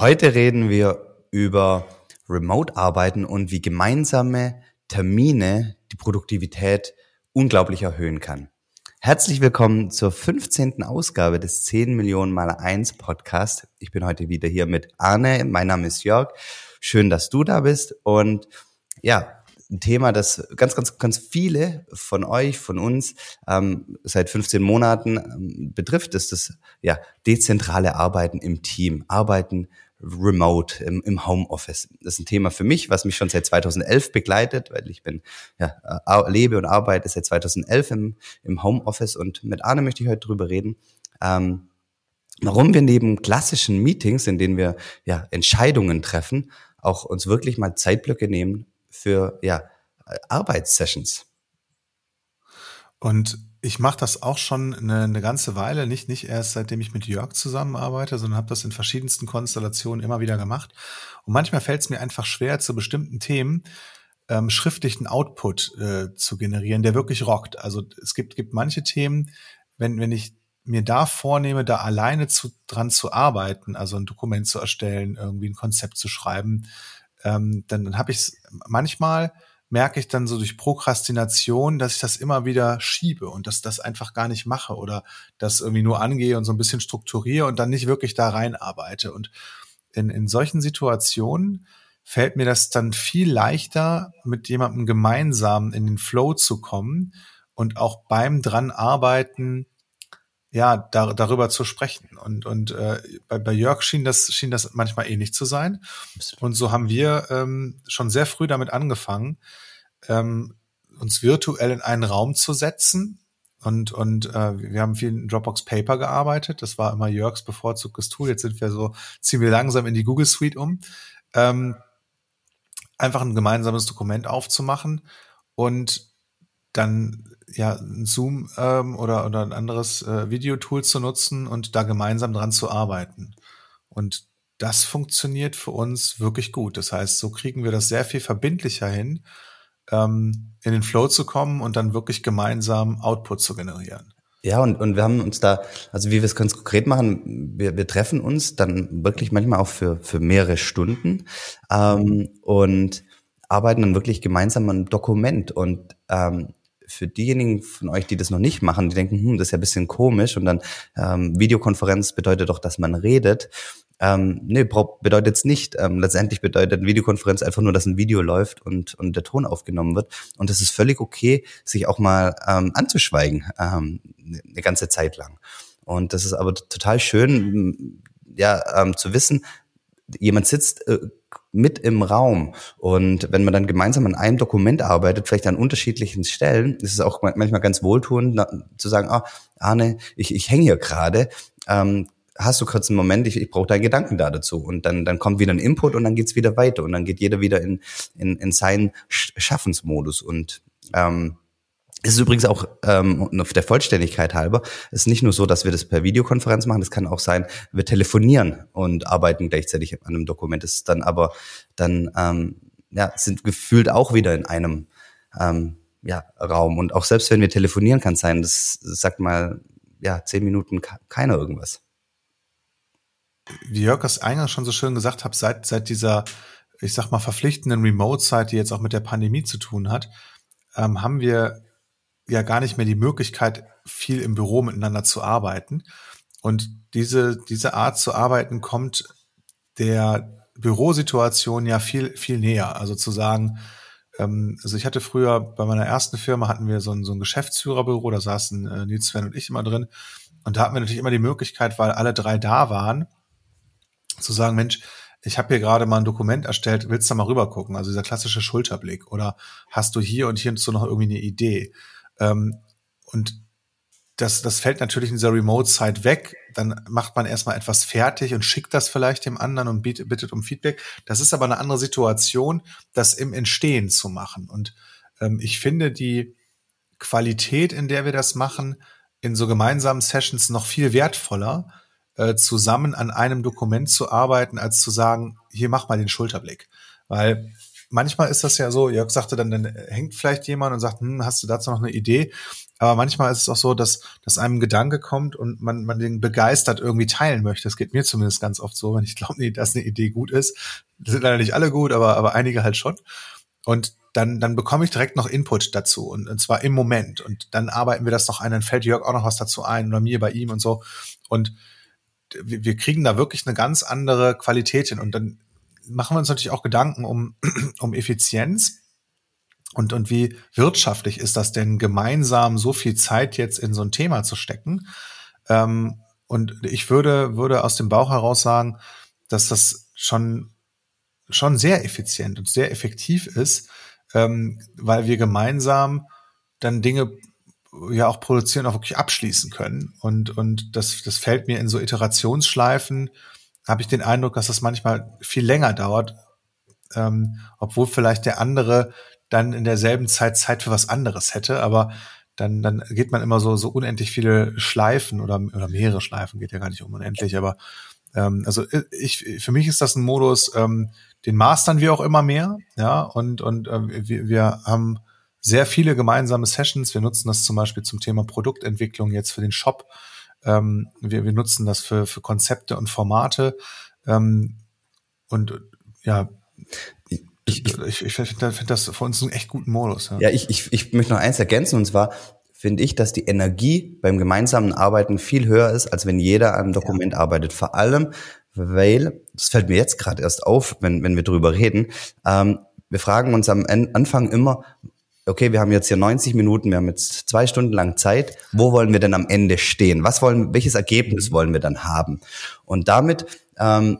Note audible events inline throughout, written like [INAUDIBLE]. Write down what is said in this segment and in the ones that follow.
Heute reden wir über Remote-Arbeiten und wie gemeinsame Termine die Produktivität unglaublich erhöhen kann. Herzlich willkommen zur 15. Ausgabe des 10 Millionen mal 1 Podcast. Ich bin heute wieder hier mit Arne. Mein Name ist Jörg. Schön, dass du da bist. Und ja, ein Thema, das ganz, ganz, ganz viele von euch, von uns ähm, seit 15 Monaten ähm, betrifft, ist das ja dezentrale Arbeiten im Team, Arbeiten remote im, im Homeoffice. Das ist ein Thema für mich, was mich schon seit 2011 begleitet, weil ich bin ja lebe und arbeite seit 2011 im, im Homeoffice und mit Arne möchte ich heute drüber reden. Ähm, warum wir neben klassischen Meetings, in denen wir ja Entscheidungen treffen, auch uns wirklich mal Zeitblöcke nehmen für ja, Arbeitssessions. Und ich mache das auch schon eine, eine ganze Weile, nicht, nicht erst seitdem ich mit Jörg zusammenarbeite, sondern habe das in verschiedensten Konstellationen immer wieder gemacht. Und manchmal fällt es mir einfach schwer, zu bestimmten Themen ähm, schriftlichen Output äh, zu generieren, der wirklich rockt. Also es gibt, gibt manche Themen, wenn, wenn ich mir da vornehme, da alleine zu, dran zu arbeiten, also ein Dokument zu erstellen, irgendwie ein Konzept zu schreiben, ähm, dann, dann habe ich manchmal merke ich dann so durch Prokrastination, dass ich das immer wieder schiebe und dass das einfach gar nicht mache oder das irgendwie nur angehe und so ein bisschen strukturiere und dann nicht wirklich da reinarbeite. Und in, in solchen Situationen fällt mir das dann viel leichter, mit jemandem gemeinsam in den Flow zu kommen und auch beim dran arbeiten ja, da, darüber zu sprechen. Und, und äh, bei, bei Jörg schien das, schien das manchmal ähnlich zu sein. Und so haben wir ähm, schon sehr früh damit angefangen, ähm, uns virtuell in einen Raum zu setzen. Und, und äh, wir haben viel in Dropbox Paper gearbeitet. Das war immer Jörgs bevorzugtes Tool. Jetzt sind wir so, ziehen wir langsam in die Google Suite um. Ähm, einfach ein gemeinsames Dokument aufzumachen und dann ja, Zoom ähm, oder, oder ein anderes äh, Videotool zu nutzen und da gemeinsam dran zu arbeiten. Und das funktioniert für uns wirklich gut. Das heißt, so kriegen wir das sehr viel verbindlicher hin, ähm, in den Flow zu kommen und dann wirklich gemeinsam Output zu generieren. Ja, und, und wir haben uns da, also wie wir es ganz konkret machen, wir, wir treffen uns dann wirklich manchmal auch für, für mehrere Stunden ähm, und arbeiten dann wirklich gemeinsam an einem Dokument. Und ähm, für diejenigen von euch, die das noch nicht machen, die denken, hm, das ist ja ein bisschen komisch und dann ähm, Videokonferenz bedeutet doch, dass man redet. Ähm, nee, bedeutet es nicht. Ähm, letztendlich bedeutet Videokonferenz einfach nur, dass ein Video läuft und, und der Ton aufgenommen wird. Und es ist völlig okay, sich auch mal ähm, anzuschweigen, ähm, eine ganze Zeit lang. Und das ist aber total schön, ja, ähm, zu wissen, jemand sitzt äh, mit im Raum. Und wenn man dann gemeinsam an einem Dokument arbeitet, vielleicht an unterschiedlichen Stellen, ist es auch manchmal ganz wohltuend zu sagen, ah, Arne, ich, ich hänge hier gerade. Ähm, hast du kurz einen Moment, ich, ich brauche deinen Gedanken da dazu. Und dann, dann kommt wieder ein Input und dann geht's wieder weiter. Und dann geht jeder wieder in, in, in seinen Schaffensmodus. Und ähm, es ist übrigens auch ähm, der Vollständigkeit halber, es ist nicht nur so, dass wir das per Videokonferenz machen, es kann auch sein, wir telefonieren und arbeiten gleichzeitig an einem Dokument. Es ist dann aber dann ähm, ja, sind gefühlt auch wieder in einem ähm, ja, Raum. Und auch selbst wenn wir telefonieren, kann es sein, das sagt mal, ja, zehn Minuten keiner irgendwas. Wie Jörg es eingangs schon so schön gesagt hat, seit, seit dieser, ich sag mal, verpflichtenden Remote-Zeit, die jetzt auch mit der Pandemie zu tun hat, ähm, haben wir ja gar nicht mehr die Möglichkeit, viel im Büro miteinander zu arbeiten. Und diese, diese Art zu arbeiten kommt der Bürosituation ja viel, viel näher. Also zu sagen, ähm, also ich hatte früher bei meiner ersten Firma hatten wir so ein, so ein Geschäftsführerbüro, da saßen äh, Nils Sven und ich immer drin. Und da hatten wir natürlich immer die Möglichkeit, weil alle drei da waren, zu sagen, Mensch, ich habe hier gerade mal ein Dokument erstellt, willst du mal rüber gucken? Also dieser klassische Schulterblick. Oder hast du hier und hier so noch irgendwie eine Idee? Ähm, und das, das fällt natürlich in dieser Remote-Zeit weg. Dann macht man erstmal etwas fertig und schickt das vielleicht dem anderen und bietet, bittet um Feedback. Das ist aber eine andere Situation, das im Entstehen zu machen. Und ähm, ich finde die Qualität, in der wir das machen, in so gemeinsamen Sessions noch viel wertvoller, äh, zusammen an einem Dokument zu arbeiten, als zu sagen, hier mach mal den Schulterblick. Weil manchmal ist das ja so, Jörg sagte dann, dann hängt vielleicht jemand und sagt, hm, hast du dazu noch eine Idee? Aber manchmal ist es auch so, dass, dass einem ein Gedanke kommt und man, man den begeistert irgendwie teilen möchte. Das geht mir zumindest ganz oft so, wenn ich glaube, [LAUGHS] dass eine Idee gut ist. Das sind leider nicht alle gut, aber, aber einige halt schon. Und dann, dann bekomme ich direkt noch Input dazu und, und zwar im Moment. Und dann arbeiten wir das noch ein, dann fällt Jörg auch noch was dazu ein oder mir bei ihm und so. Und wir, wir kriegen da wirklich eine ganz andere Qualität hin. Und dann machen wir uns natürlich auch Gedanken um, [CLEARS THROAT] um Effizienz. Und, und wie wirtschaftlich ist das denn, gemeinsam so viel Zeit jetzt in so ein Thema zu stecken? Ähm, und ich würde, würde aus dem Bauch heraus sagen, dass das schon, schon sehr effizient und sehr effektiv ist, ähm, weil wir gemeinsam dann Dinge ja auch produzieren, auch wirklich abschließen können. Und, und das, das fällt mir in so Iterationsschleifen, habe ich den Eindruck, dass das manchmal viel länger dauert, ähm, obwohl vielleicht der andere dann in derselben Zeit Zeit für was anderes hätte, aber dann, dann geht man immer so, so unendlich viele Schleifen oder, oder mehrere Schleifen, geht ja gar nicht um unendlich, aber ähm, also ich, für mich ist das ein Modus, ähm, den mastern wir auch immer mehr, ja, und, und äh, wir, wir haben sehr viele gemeinsame Sessions. Wir nutzen das zum Beispiel zum Thema Produktentwicklung jetzt für den Shop. Ähm, wir, wir nutzen das für, für Konzepte und Formate. Ähm, und ja, ich, ich, ich, ich finde find das für uns einen echt guten Modus. Ja, ja ich, ich, ich möchte noch eins ergänzen, und zwar finde ich, dass die Energie beim gemeinsamen Arbeiten viel höher ist, als wenn jeder an einem Dokument ja. arbeitet. Vor allem, weil, das fällt mir jetzt gerade erst auf, wenn, wenn wir drüber reden, ähm, wir fragen uns am Anfang immer, okay, wir haben jetzt hier 90 Minuten, wir haben jetzt zwei Stunden lang Zeit, wo wollen wir denn am Ende stehen? Was wollen, welches Ergebnis mhm. wollen wir dann haben? Und damit ähm,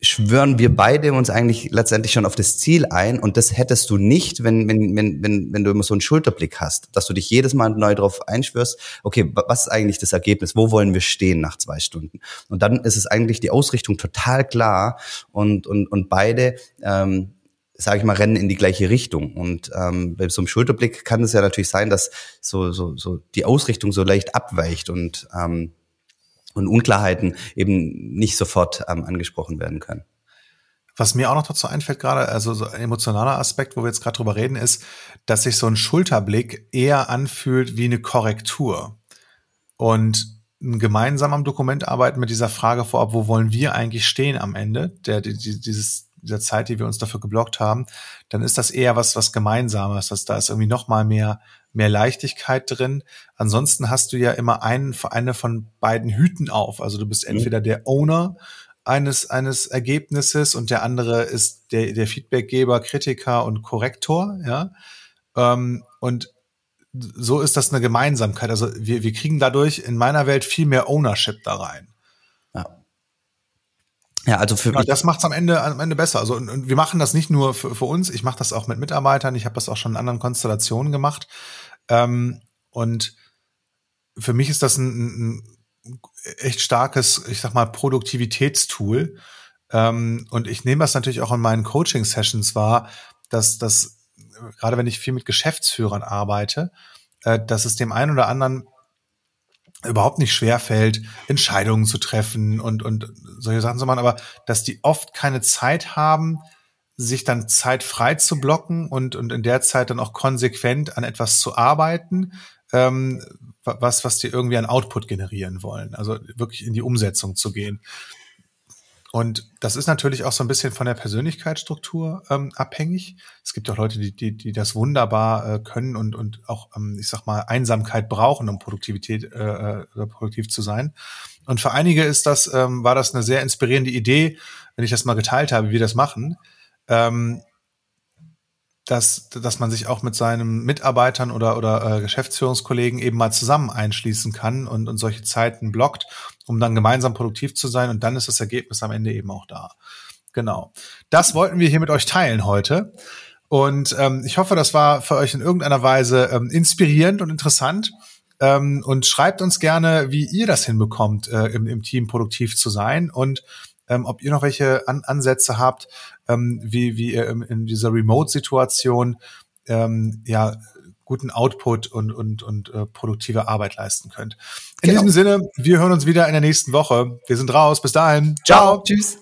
schwören wir beide uns eigentlich letztendlich schon auf das Ziel ein und das hättest du nicht, wenn, wenn, wenn, wenn, wenn du immer so einen Schulterblick hast, dass du dich jedes Mal neu darauf einschwörst, okay, was ist eigentlich das Ergebnis, wo wollen wir stehen nach zwei Stunden? Und dann ist es eigentlich die Ausrichtung total klar und, und, und beide ähm, sage ich mal, rennen in die gleiche Richtung. Und ähm, bei so einem Schulterblick kann es ja natürlich sein, dass so, so, so die Ausrichtung so leicht abweicht und, ähm, und Unklarheiten eben nicht sofort ähm, angesprochen werden können. Was mir auch noch dazu einfällt gerade, also so ein emotionaler Aspekt, wo wir jetzt gerade drüber reden, ist, dass sich so ein Schulterblick eher anfühlt wie eine Korrektur. Und gemeinsam am Dokument arbeiten mit dieser Frage vorab, wo wollen wir eigentlich stehen am Ende, der, die, dieses dieser Zeit, die wir uns dafür geblockt haben, dann ist das eher was, was Gemeinsames. dass da ist irgendwie noch mal mehr, mehr Leichtigkeit drin. Ansonsten hast du ja immer einen, eine von beiden Hüten auf. Also du bist mhm. entweder der Owner eines, eines Ergebnisses und der andere ist der, der Feedbackgeber, Kritiker und Korrektor, ja. Ähm, und so ist das eine Gemeinsamkeit. Also wir, wir kriegen dadurch in meiner Welt viel mehr Ownership da rein. Ja, also für ja, das macht's am Ende am Ende besser. Also und, und wir machen das nicht nur für, für uns. Ich mache das auch mit Mitarbeitern. Ich habe das auch schon in anderen Konstellationen gemacht. Ähm, und für mich ist das ein, ein echt starkes, ich sag mal, Produktivitätstool. Ähm, und ich nehme das natürlich auch in meinen Coaching-Sessions wahr, dass das gerade wenn ich viel mit Geschäftsführern arbeite, äh, dass es dem einen oder anderen überhaupt nicht schwer fällt, Entscheidungen zu treffen und, und solche Sachen zu machen, aber dass die oft keine Zeit haben, sich dann Zeit frei zu blocken und, und in der Zeit dann auch konsequent an etwas zu arbeiten, ähm, was, was die irgendwie an Output generieren wollen. Also wirklich in die Umsetzung zu gehen. Und das ist natürlich auch so ein bisschen von der Persönlichkeitsstruktur ähm, abhängig. Es gibt auch Leute, die, die, die das wunderbar äh, können und, und auch, ähm, ich sag mal, Einsamkeit brauchen, um Produktivität äh, äh, produktiv zu sein. Und für einige ist das, ähm, war das eine sehr inspirierende Idee, wenn ich das mal geteilt habe, wie wir das machen. Ähm, dass, dass man sich auch mit seinen Mitarbeitern oder, oder äh, Geschäftsführungskollegen eben mal zusammen einschließen kann und, und solche Zeiten blockt, um dann gemeinsam produktiv zu sein und dann ist das Ergebnis am Ende eben auch da. Genau. Das wollten wir hier mit euch teilen heute. Und ähm, ich hoffe, das war für euch in irgendeiner Weise ähm, inspirierend und interessant. Ähm, und schreibt uns gerne, wie ihr das hinbekommt, äh, im, im Team produktiv zu sein und ähm, ob ihr noch welche An Ansätze habt, ähm, wie, wie ihr in dieser Remote-Situation ähm, ja guten Output und, und, und äh, produktive Arbeit leisten könnt. In genau. diesem Sinne, wir hören uns wieder in der nächsten Woche. Wir sind raus. Bis dahin. Ciao. Ciao. Tschüss.